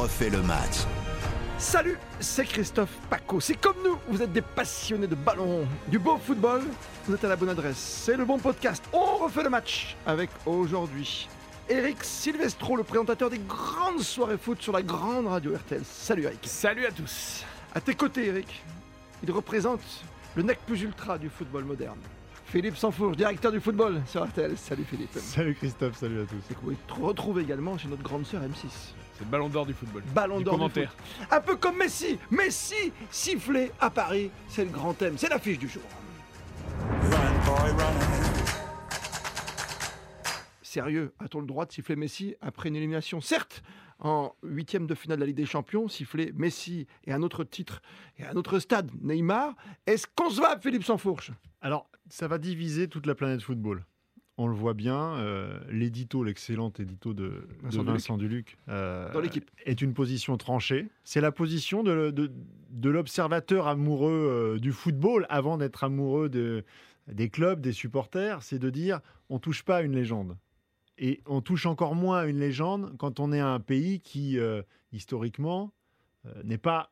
refait le match. Salut, c'est Christophe Paco. C'est comme nous, vous êtes des passionnés de ballon, du beau football. Vous êtes à la bonne adresse. C'est le bon podcast. On refait le match avec aujourd'hui Eric Silvestro, le présentateur des grandes soirées foot sur la grande radio RTL. Salut Eric. Salut à tous. À tes côtés, Eric, il représente le nec plus ultra du football moderne. Philippe Sanfourche, directeur du football sur RTL. Salut Philippe. Salut Christophe, salut à tous. Et que vous pouvez retrouver également chez notre grande sœur M6. C'est le ballon d'or du football. Ballon d'or du commentaire. foot. Un peu comme Messi. Messi sifflé à Paris. C'est le grand thème. C'est l'affiche du jour. Sérieux, a-t-on le droit de siffler Messi après une élimination? Certes, en huitième de finale de la Ligue des Champions, siffler Messi et un autre titre et un autre stade, Neymar. Est-ce concevable, Philippe Sansfourche? Alors, ça va diviser toute la planète football. On le voit bien, euh, l'édito, l'excellent édito de Vincent de Vincent Duluc, euh, Dans l'équipe. est une position tranchée. C'est la position de, de- de l'observateur amoureux euh, du football avant d'être amoureux de- des clubs, des supporters. C'est de dire on touche pas à une légende. Et on touche encore moins à une légende quand on est un pays qui, euh, historiquement, euh, n'est pas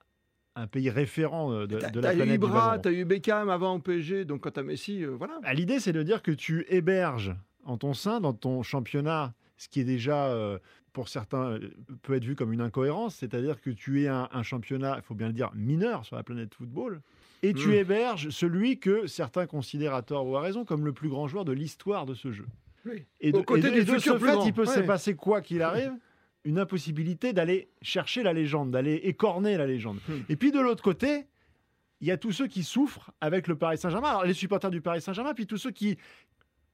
un pays référent euh, de, la t'as eu planète du Ibra, ballon. t'as eu Beckham avant au PSG, donc quand t'as Messi, euh, voilà. Ah, L'idée, c'est de dire que tu héberges en ton sein, dans ton championnat, ce qui est déjà, euh, pour certains, peut être vu comme une incohérence, c'est-à-dire que tu es un, un championnat, il faut bien le dire, mineur sur la planète football, et tu Mm. héberges celui que certains considèrent à tort ou à raison comme le plus grand joueur de l'histoire de ce jeu. Oui. Et de, côtés et de- du et de ce fait, il peut se Ouais. passer quoi qu'il arrive? Une impossibilité d'aller chercher la légende, d'aller écorner la légende. Hmm. Et puis de l'autre côté, il y a tous ceux qui souffrent avec le Paris Saint-Germain. Alors les supporters du Paris Saint-Germain, puis tous ceux qui,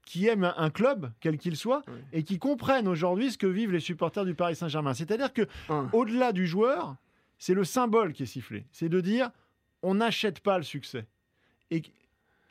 qui aiment un, club, quel qu'il soit, Oui. et qui comprennent aujourd'hui ce que vivent les supporters du Paris Saint-Germain. C'est-à-dire que au-delà du joueur, c'est le symbole qui est sifflé. C'est de dire, on n'achète pas le succès. Et,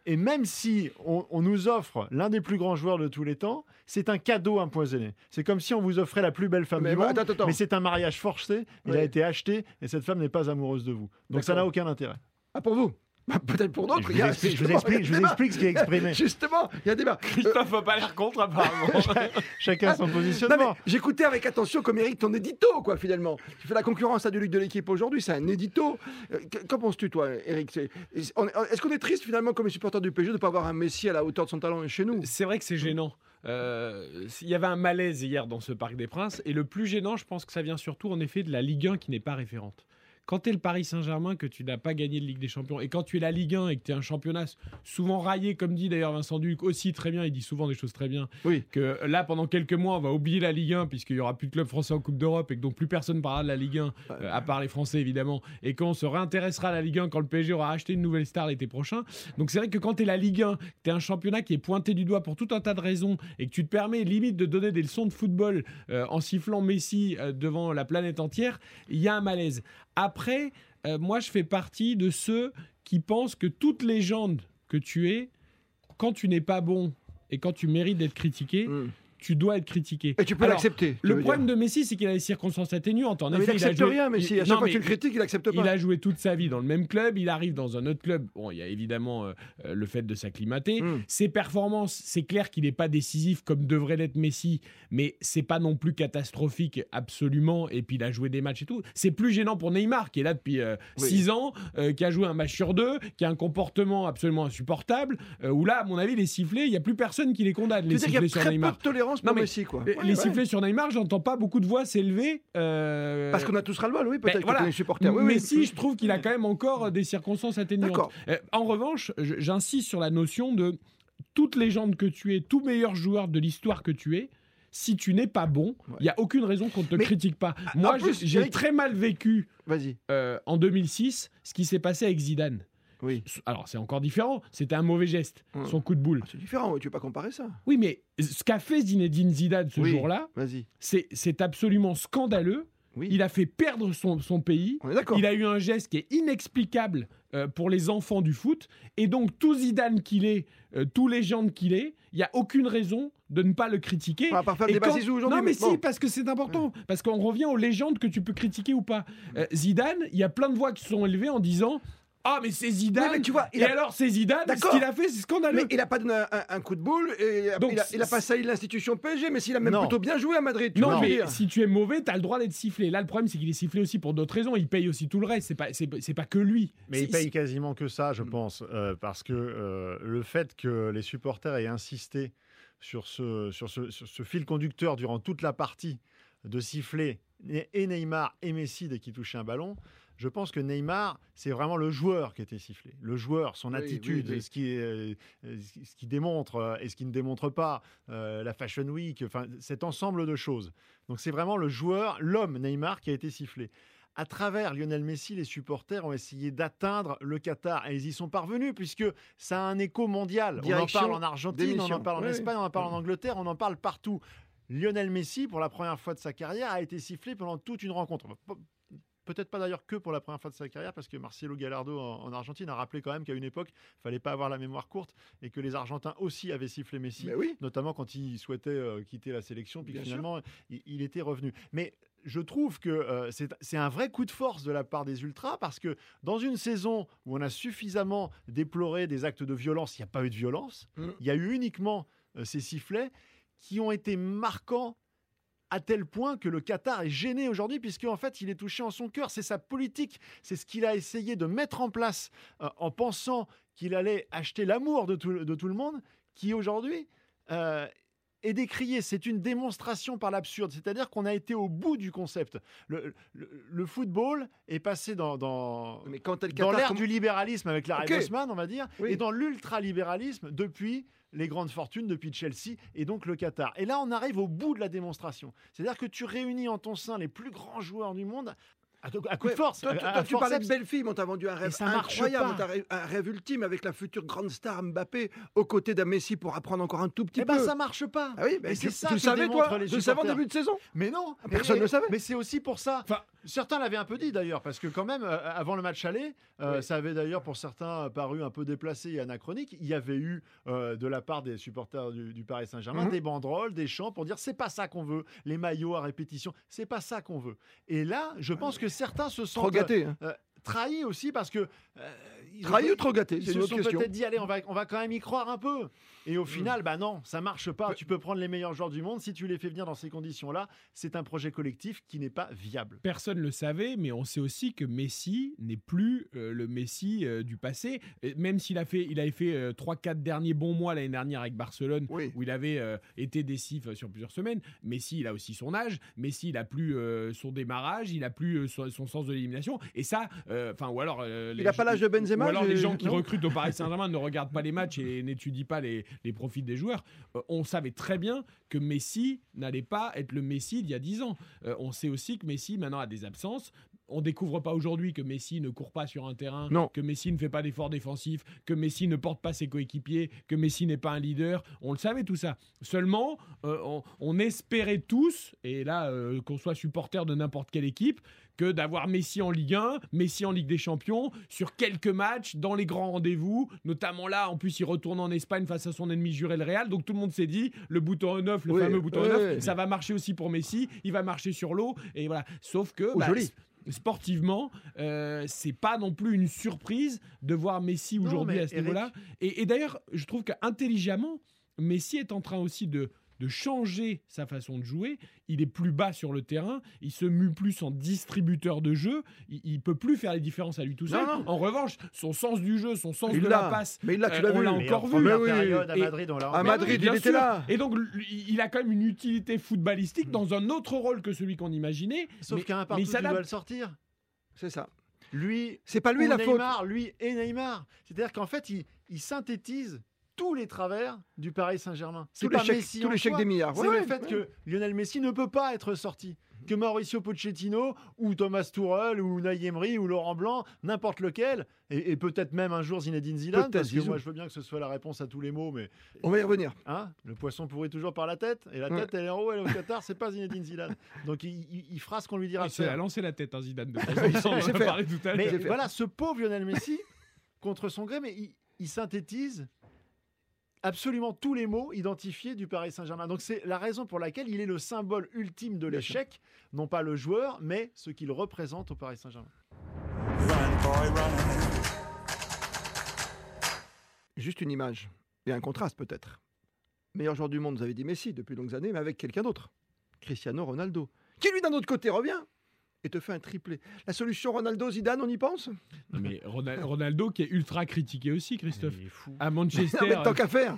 et même si on, on nous offre l'un des plus grands joueurs de tous les temps, c'est un cadeau empoisonné. C'est comme si on vous offrait la plus belle femme Mais du bon, monde, attends, attends. mais c'est un mariage forcé, il a été acheté, et cette femme n'est pas amoureuse de vous. Donc ça n'a aucun intérêt. Ah, pour vous Bah, Peut-être pour d'autres. Je vous explique- je vous justement, explique- je vous ce qui est exprimé. Justement, il y a débat. Christophe n'a pas l'air contre apparemment. Chacun son positionnement. j'écoutais avec attention comme Eric ton édito, quoi, finalement. Tu fais la concurrence à Duluc de l'équipe aujourd'hui, c'est un édito. Euh, qu- Qu'en penses-tu, toi, Eric? Est-ce qu'on est triste, finalement, comme les supporters du PSG, de ne pas avoir un Messi à la hauteur de son talent chez nous? C'est vrai que c'est gênant. Euh, Il y avait un malaise hier dans ce Parc des Princes. Et le plus gênant, je pense que ça vient surtout en effet de la Ligue 1 qui n'est pas référente. Quand tu es le Paris Saint-Germain, que tu n'as pas gagné de Ligue des Champions, et quand tu es la Ligue 1 et que tu es un championnat souvent raillé, comme dit d'ailleurs Vincent Duc aussi très bien, il dit souvent des choses très bien, Oui. que là pendant quelques mois on va oublier la Ligue 1 puisqu'il y aura plus de clubs français en Coupe d'Europe et que donc plus personne parlera de la Ligue 1 euh, à part les Français évidemment et qu'on se réintéressera à la Ligue 1 quand le PSG aura acheté une nouvelle star l'été prochain. Donc c'est vrai que quand tu es la Ligue 1, tu es un championnat qui est pointé du doigt pour tout un tas de raisons et que tu te permets limite de donner des leçons de football euh, en sifflant Messi euh, devant la planète entière, il y a un malaise. Après, euh, moi je fais partie de ceux qui pensent que toute légende que tu es, quand tu n'es pas bon et quand tu mérites d'être critiqué, Hmm. Tu dois être critiqué. Et tu peux l'accepter. Le problème dire. de Messi, c'est qu'il a des circonstances atténuantes. En Non, mais il effet, a n'accepte joué- rien, Messi. il- À chaque non, fois mais que tu le critiques, il n'accepte il pas. a joué toute sa vie dans le même club. Il arrive dans un autre club. Bon, il y a évidemment euh, euh, le fait de s'acclimater. Hmm. Ses performances, c'est clair qu'il n'est pas décisif comme devrait l'être Messi, mais c'est pas non plus catastrophique absolument. Et puis il a joué des matchs et tout. C'est plus gênant pour Neymar qui est là depuis Oui. 6 ans, euh, qui a joué un match sur deux, qui a un comportement absolument insupportable. où là, à mon avis, les sifflets, il y a plus personne qui les condamne. Les a sur peu Neymar. de tolérance Non, pour mais Messi, quoi. Les, Ouais, les ouais. sifflets sur Neymar, j'entends pas beaucoup de voix s'élever. euh, Parce qu'on a tous ras-le-bol, oui, peut-être ben, que voilà. les supporters. Oui, mais oui. si, je trouve qu'il a quand même encore des circonstances atténuantes. Euh, en revanche, j'insiste sur la notion de toute légende que tu es, tout meilleur joueur de l'histoire que tu es. Si tu n'es pas bon, il Ouais. n'y a aucune raison qu'on ne te Mais, critique pas. Moi, j'ai- très mal vécu euh, en 2006 ce qui s'est passé avec Zidane. Oui. Alors, c'est encore différent. C'était un mauvais geste, son coup de boule. C'est différent, tu peux pas comparer ça? Oui, mais ce qu'a fait Zinedine Zidane ce Oui. jour-là, c'est absolument scandaleux. Oui. Il a fait perdre son, son pays. Il a eu un geste qui est inexplicable euh, pour les enfants du foot. Et donc, tout Zidane qu'il est, euh, tout légende qu'il est, il n'y a aucune raison de ne pas le critiquer. Faire Et quand-. Non, mais si, parce que c'est important. Parce qu'on revient aux légendes que tu peux critiquer ou pas. Euh, Zidane, il y a plein de voix qui se sont élevées en disant Ah, mais c'est Zidane. Oui, mais tu vois, il et a- alors, c'est Zidane. Ce qu'il a fait, c'est scandaleux. Mais il a pas donné un, un- un coup de boule et Donc, il, a, il a pas sailli l'institution PSG, mais s'il a même Non. plutôt bien joué à Madrid. tu Non, vois mais dire. si tu es mauvais, t'as le droit d'être sifflé. Là, le problème, c'est qu'il est sifflé aussi pour d'autres raisons. Il paye aussi tout le reste. C'est pas, c'est, c'est pas que lui. Mais C'est- il paye quasiment que ça, je pense, euh, parce que euh, le fait que les supporters aient insisté sur ce, sur, ce, sur ce fil conducteur durant toute la partie de siffler et et Neymar et Messi dès qu'ils touchaient un ballon, je pense que Neymar, c'est vraiment le joueur qui était sifflé. Le joueur, son Oui, attitude, oui, oui. Ce, qui euh, ce qui démontre euh, et ce qui ne démontre pas, euh, la Fashion Week, enfin, cet ensemble de choses. Donc c'est vraiment le joueur, l'homme Neymar qui a été sifflé à travers Lionel Messi, les supporters ont essayé d'atteindre le Qatar et ils y sont parvenus puisque ça a un écho mondial. Direction on en parle en Argentine, on en parle en. Espagne, on en parle en Angleterre, on en parle partout. Lionel Messi, pour la première fois de sa carrière, a été sifflé pendant toute une rencontre. Pe- Peut-être pas d'ailleurs que pour la première fois de sa carrière, parce que Marcelo Gallardo en, en Argentine a rappelé quand même qu'à une époque, il fallait pas avoir la mémoire courte et que les Argentins aussi avaient sifflé Messi Mais oui. notamment quand il souhaitait euh, quitter la sélection, puis Bien finalement il, il était revenu. Mais je trouve que euh, c'est c'est un vrai coup de force de la part des Ultras parce que dans une saison où on a suffisamment déploré des actes de violence, il n'y a pas eu de violence, Mm. il y a eu uniquement euh, ces sifflets qui ont été marquants à tel point que le Qatar est gêné aujourd'hui, puisque en fait, il est touché en son cœur. C'est sa politique, c'est ce qu'il a essayé de mettre en place euh, en pensant qu'il allait acheter l'amour de tout, de tout le monde, qui aujourd'hui euh, est décrié. C'est une démonstration par l'absurde, c'est-à-dire qu'on a été au bout du concept. Le, le- le football est passé dans, dans, l'ère du libéralisme avec Larry Ok. Bosman, on va dire, Oui. et dans l'ultralibéralisme depuis les grandes fortunes, depuis Chelsea et donc le Qatar. Et là, on arrive au bout de la démonstration. C'est-à-dire que tu réunis en ton sein les plus grands joueurs du monde à, à coup Ouais, de force. Toi, à- toi, à toi, tu parlais de belle fille, on t'a vendu un rêve ça incroyable, pas. un rêve ultime avec la future grande star Mbappé aux côtés d'un Messi pour apprendre encore un tout petit Eh peu. ben, ça marche pas. Ah oui, mais c'est ça tu le savais toi les Tu le savais en début de saison Mais non, Personne Et- ne savait. Mais c'est aussi pour ça. Enfin, Certains l'avaient un peu dit d'ailleurs, parce que quand même, euh, avant le match aller, euh, ça avait d'ailleurs pour certains paru un peu déplacé et anachronique. Il y avait eu euh, de la part des supporters du, du Paris Saint-Germain Mhm. des banderoles, des chants pour dire c'est pas ça qu'on veut, les maillots à répétition, c'est pas ça qu'on veut. Et là, je pense que certains se Trop sentent gâté. hein. Trahis aussi parce que euh, ils ont- Trahi ou trop gâté ils C'est se une autre sont peut-être dit allez on va on va quand même y croire un peu et au final bah non ça marche pas tu peux prendre les meilleurs joueurs du monde si tu les fais venir dans ces conditions là c'est un projet collectif qui n'est pas viable Personne ne le savait, mais on sait aussi que Messi n'est plus euh, le Messi euh, du passé. Et même s'il a fait, il avait fait euh, 3-4 derniers bons mois l'année dernière avec Barcelone, Oui. où il avait euh, été décisif sur plusieurs semaines. Messi, il a aussi son âge. Messi, il a plus euh, son démarrage, il a plus euh, son, son sens de l'élimination. Et ça, euh, enfin, ou alors. euh, les a pas l'âge de Benzema, Ou alors les gens qui non recrutent au Paris Saint-Germain ne regardent pas les matchs et n'étudient pas les, les profils des joueurs. Euh, on savait très bien que Messi n'allait pas être le Messi d'il y a 10 ans. Euh, on sait aussi que Messi maintenant a des absences. On découvre pas aujourd'hui que Messi ne court pas sur un terrain, Non. que Messi ne fait pas d'efforts défensifs, que Messi ne porte pas ses coéquipiers, que Messi n'est pas un leader. On le savait tout ça. Seulement, euh, on, on espérait tous, et là euh, qu'on soit supporter de n'importe quelle équipe, que d'avoir Messi en Ligue 1, Messi en Ligue des Champions, sur quelques matchs, dans les grands rendez-vous, notamment là, en plus il retourne en Espagne face à son ennemi juré le Real, donc tout le monde s'est dit, le bouton on off, le Oui, fameux bouton oui, on off, oui. ça va marcher aussi pour Messi, il va marcher sur l'eau, et voilà. Sauf que... Oh, joli. Sportivement, euh, c'est pas non plus une surprise de voir Messi aujourd'hui à ce niveau-là. Et, et d'ailleurs, je trouve qu'intelligemment, Messi est en train aussi de, de changer sa façon de jouer. Il est plus bas sur le terrain, il se mue plus en distributeur de jeu, il, il peut plus faire les différences à lui tout seul. Non, non. En revanche, son sens du jeu, son sens Il de l'a. la passe, Mais là, tu euh, on l'a encore en vu. oui. à Madrid on l'a à encore Madrid, il était sûr. là. Et donc, il a quand même une utilité footballistique dans un autre rôle que celui qu'on imaginait. sauf mais- qu'à un partout il dois le sortir C'est ça. lui C'est pas lui la faute. Neymar, lui et Neymar. C'est-à-dire qu'en fait, il, il synthétise tous les travers du Paris Saint-Germain. C'est Tous les pas chèques, Messi tous les chèques des milliards. C'est Ouais, le ouais, fait ouais. que Lionel Messi ne peut pas être sorti. Que Mauricio Pochettino ou Thomas Tuchel ou Naï Emery ou Laurent Blanc, n'importe lequel, et, et peut-être même un jour Zinedine Zidane, parce que moi je veux bien que ce soit la réponse à tous les mots, mais On va y revenir. hein, le poisson pourrit toujours par la tête, et la Ouais. tête elle est en haut, elle est au Qatar, c'est pas Zinedine Zidane. Donc il, il- il fera ce qu'on lui dira Il faire. lancé la tête, hein, Zidane. De a parlé tout à l'heure. Mais voilà, ce pauvre Lionel Messi, contre son gré, mais il, il synthétise absolument tous les mots identifiés du Paris Saint-Germain. Donc c'est la raison pour laquelle il est le symbole ultime de l'échec, non pas le joueur, mais ce qu'il représente au Paris Saint-Germain. Juste une image et un contraste peut-être. Meilleur joueur du monde, vous avez dit Messi depuis longues années, mais avec quelqu'un d'autre. Cristiano Ronaldo. Qui lui d'un autre côté revient et te fait un triplé. La solution Ronaldo-Zidane, on y pense? Mais Ronal- Ronaldo qui est ultra critiqué aussi, Christophe. Il est fou. À Manchester. Non, mais tant qu'à faire.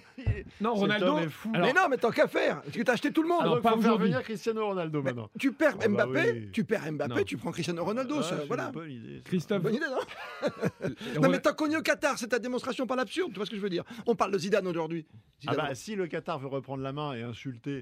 non, Ronaldo. est fou. Alors- mais non, mais tant qu'à faire. Parce que t'as acheté tout le monde. Alors, Donc, pas faut faire venir Cristiano Ronaldo Mais maintenant. tu perds Ah bah Mbappé, oui. tu perds Mbappé, Non. tu prends Cristiano Ronaldo. Ah, ça, voilà. une bonne idée, ça. Christophe. Bonne idée, non Non, mais tant qu'on est au Qatar, c'est ta démonstration par l'absurde. Tu vois ce que je veux dire? On parle de Zidane aujourd'hui. Ah bah, si le Qatar veut reprendre la main et insulter euh,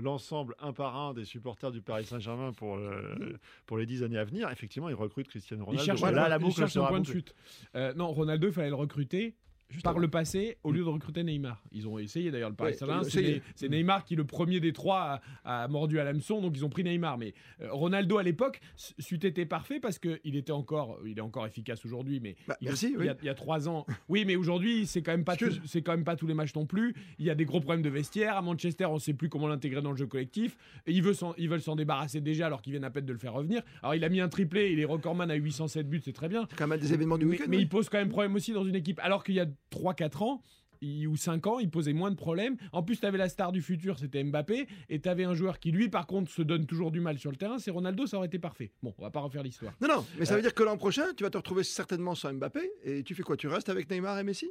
l'ensemble un par un des supporters du Paris Saint-Germain pour, euh, pour les dix années à venir, effectivement, il recrute Cristiano Ronaldo. cherche, Et un là, point- la un point de chute. Euh, non, Ronaldo, il fallait le recruter Juste par avant. le passé au lieu de recruter Neymar. Ils ont essayé d'ailleurs le Paris Saint-Germain. C'est. Ne- Neymar qui, le premier des trois, a, a mordu à l'hameçon, donc ils ont pris Neymar. Mais euh, Ronaldo à l'époque, c'eût été parfait parce qu'il était encore, il est encore efficace aujourd'hui, mais Bah, il, merci, il oui. y a, il y a trois ans. Oui, mais aujourd'hui, c'est quand même pas, c'est quand même pas tous les matchs non plus. Il y a des gros problèmes de vestiaire. À Manchester, on sait plus comment l'intégrer dans le jeu collectif. Et ils veulent s'en, ils veulent s'en débarrasser déjà alors qu'ils viennent à peine de le faire revenir. Alors il a mis un triplé, il est recordman à 807 buts, c'est très bien. C'est quand même des événements du Mais, week-end. mais oui. il pose quand même problème aussi dans une équipe. Alors qu'il y a 3-4 ans il- ou 5 ans, il posait moins de problèmes. En plus, tu avais la star du futur, c'était Mbappé. Et tu avais un joueur qui, lui, par contre, se donne toujours du mal sur le terrain. C'est Ronaldo, ça aurait été parfait. Bon, on va pas refaire l'histoire. Non, non, mais ça Euh, veut dire que l'an prochain, tu vas te retrouver certainement sans Mbappé. Et tu fais quoi Tu restes avec Neymar et Messi?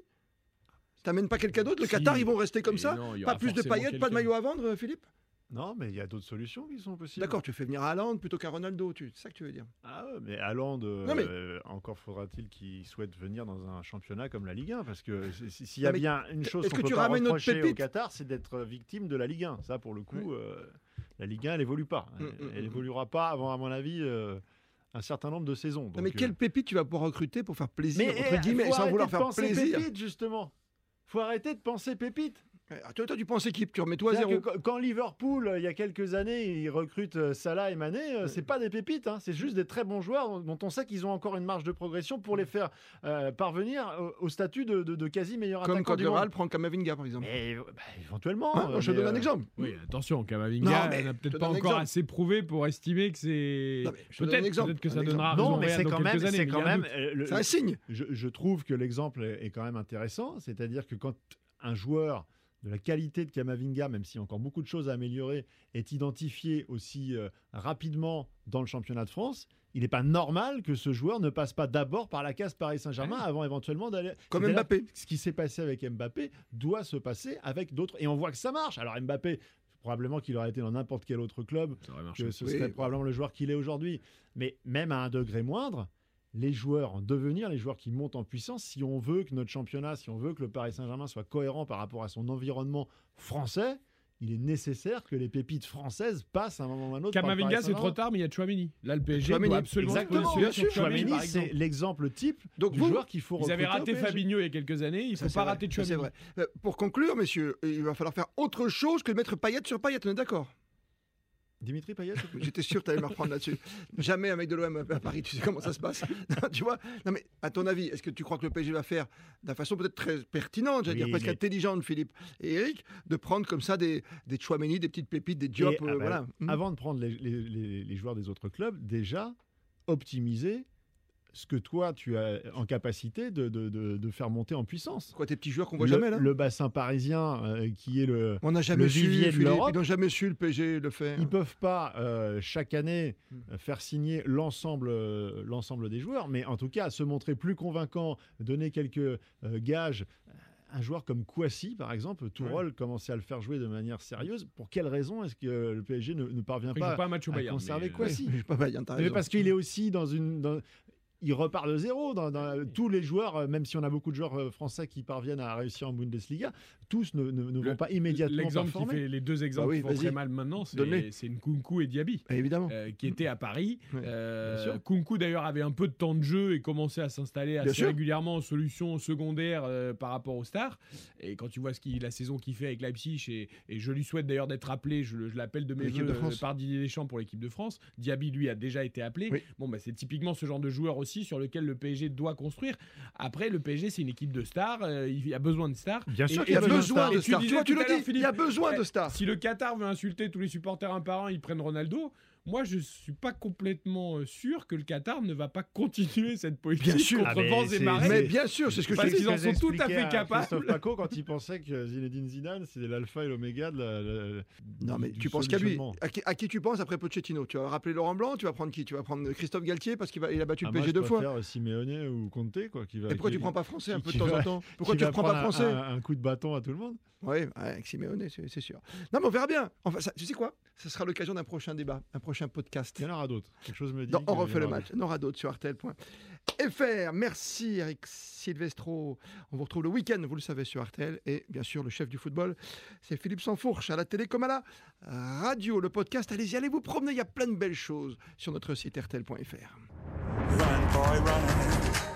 T'amènes pas quelqu'un d'autre? Le Si. Qatar, ils vont rester comme ça? non, Pas plus de paillettes, pas de maillot à vendre, Philippe? Non, mais il y a d'autres solutions qui sont possibles. D'accord, tu fais venir Haaland plutôt qu'un Ronaldo. Tu... C'est ça que tu veux dire Ah mais Haaland, euh, Non, mais- euh, encore faudra-t-il qu'il souhaite venir dans un championnat comme la Ligue 1 Parce que si- si- s'il y a mais bien une chose qu'on que peut tu pas reprocher au Qatar, c'est d'être victime de la Ligue 1. Ça, pour le coup, Oui. euh, la Ligue 1, elle évolue pas. Mm, Elle, mm, elle mm. évoluera pas avant, à mon avis, euh, un certain nombre de saisons. Non, mais quelle pépite tu vas pouvoir recruter pour faire plaisir, mais, entre eh, guillemets, sans vouloir faire penser plaisir pépite, justement. Faut arrêter de penser pépite. Ah, toi, toi, tu penses équipe, tu remets toi à zéro. que quand- quand Liverpool, euh, il y a quelques années, ils recrutent euh, Salah et Mané, euh, c'est pas des pépites, hein, c'est juste des très bons joueurs dont on sait qu'ils ont encore une marge de progression pour les faire euh, parvenir au, au statut de, de- de quasi meilleur Comme attaquant quand du le. Real prend Kamavinga, par exemple. Mais, bah, éventuellement. Euh, je te mais, donne un exemple. Oui, attention, Kamavinga n'a te peut-être pas encore exemple. assez prouvé pour estimer que c'est. Te Peut-être que Un ça exemple. donnera Non, mais c'est quand même, c'est quand même. C'est un signe. je, trouve que l'exemple est, est quand même intéressant, c'est-à-dire que quand un joueur de la qualité de Kamavinga, même s'il y a encore beaucoup de choses à améliorer, est identifié aussi euh, rapidement dans le championnat de France, il n'est pas normal que ce joueur ne passe pas d'abord par la case Paris Saint-Germain avant éventuellement d'aller. Comme Mbappé. Ce qui s'est passé avec Mbappé doit se passer avec d'autres. Et on voit que ça marche. Alors Mbappé, probablement qu'il aurait été dans n'importe quel autre club, Ça aurait marché. que ce Oui. serait probablement le joueur qu'il est aujourd'hui. Mais même à un degré moindre, les joueurs en devenir, les joueurs qui montent en puissance, si on veut que notre championnat, si on veut que le Paris Saint-Germain soit cohérent par rapport à son environnement français, il est nécessaire que les pépites françaises passent à un moment ou à un autre. Kamavinga, c'est trop tard, mais il y a Chouamini. Là, le PSG Tchouaméni, doit absolument exactement, bien sûr. Par c'est exemple. l'exemple type Donc du vous, joueur qu'il faut Ils avaient raté. Fabinho il y a quelques années, il Ça, faut pas vrai. rater Chouameni. vrai. Euh, Pour conclure, messieurs, il va falloir faire autre chose que de mettre paillette sur paillette, on est d'accord? Dimitri Payet J'étais sûr que tu allais me reprendre là-dessus. Jamais un mec de l'OM à Paris, tu sais comment ça se passe. Tu vois Non, mais à ton avis, est-ce que tu crois que le PSG va faire d'une façon peut-être très pertinente, j'allais Oui, dire presque mais- intelligente, Philippe et Eric, de prendre comme ça des, des Chouameni, des petites pépites, des Diop, Et, ah euh, bah, voilà. Avant de prendre les, les- les- les joueurs des autres clubs, déjà optimiser ce que toi tu as en capacité de, de- de- de faire monter en puissance. Quoi, tes petits joueurs qu'on voit le, jamais là le bassin parisien euh, qui est le. On n'a jamais le su, vivier de Philippe, l'Europe. ils n'ont jamais su le PSG le faire. Ils peuvent pas euh, chaque année Hmm. euh, faire signer l'ensemble euh, l'ensemble des joueurs, mais en tout cas se montrer plus convaincant, donner quelques euh, gages. Un joueur comme Kouassi, par exemple, Tourol commençait à le faire jouer de manière sérieuse. Pour quelle raison est-ce que le PSG ne, ne parvient Après, pas, pas un match au à Bayern. conserver mais, Kouassi? Je sais pas, Bayern, Mais parce qu'il est aussi dans une. dans- il repart de zéro. Dans, dans- tous les joueurs, euh, même si on a beaucoup de joueurs euh, français qui parviennent à réussir en Bundesliga, tous ne, ne- ne Le- vont pas immédiatement L'exemple qui performer. fait les deux exemples Bah oui, qui font très mal maintenant, c'est Nkunku et Diaby. Eh, Évidemment. euh, qui étaient à Paris. Ouais, Euh, bien sûr. Kunku d'ailleurs avait un peu de temps de jeu et commençait à s'installer assez sûr. régulièrement en solution secondaire euh, par rapport aux stars. Et quand tu vois ce qu'il, la saison qu'il fait avec Leipzig, et, et je lui souhaite d'ailleurs d'être appelé, je, le- je l'appelle de mes voeux par Didier Deschamps pour l'équipe de France. Diaby lui a déjà été appelé. Oui. Bon bah c'est typiquement ce genre de joueur aussi sur lequel le PSG doit construire. Après le PSG c'est une équipe de stars, euh, il y a besoin de stars. Bien sûr Et- Il y a besoin de stars. Tu le dis, il y a besoin de stars. Si le Qatar veut insulter tous les supporters un par un, ils prennent Ronaldo. Moi, je suis pas complètement euh, sûr que le Qatar ne va pas continuer cette politique Bien sûr. contre Ah, vents et marées. Mais bien sûr, c'est ce que je Parce dis. qu'ils en sont tout à fait capables. Christophe Paco quand il pensait que Zinedine Zidane c'était l'alpha et l'oméga de la, la- Non, mais du tu penses qu'à lui. À qui, à qui tu penses après Pochettino? Tu vas rappeler Laurent Blanc? Tu vas prendre qui? Tu vas prendre Christophe Galtier parce qu'il va- il a battu Ah, le PSG je deux fois? préfère Simeone ou Conte quoi. Qui va, Et pourquoi qui- tu prends pas français un peu de temps va- en temps Pourquoi tu ne prends pas français? un, un coup de bâton à tout le monde? Oui, avec Simeone, c'est sûr. Non, mais on verra bien. Enfin, ça- tu sais quoi? Ce sera l'occasion d'un prochain débat, un prochain podcast. Il y en aura d'autres. Quelque chose me dit. Non, on refait le match. Il y en aura d'autres sur RTL.fr. Merci Eric Silvestro. On vous retrouve le week-end, vous le savez, sur RTL. Et bien sûr, le chef du football, c'est Philippe Sansfourche, à la télé comme à la radio. Le podcast, allez-y, allez vous promener. Il y a plein de belles choses sur notre site RTL.fr. Run, boy, run.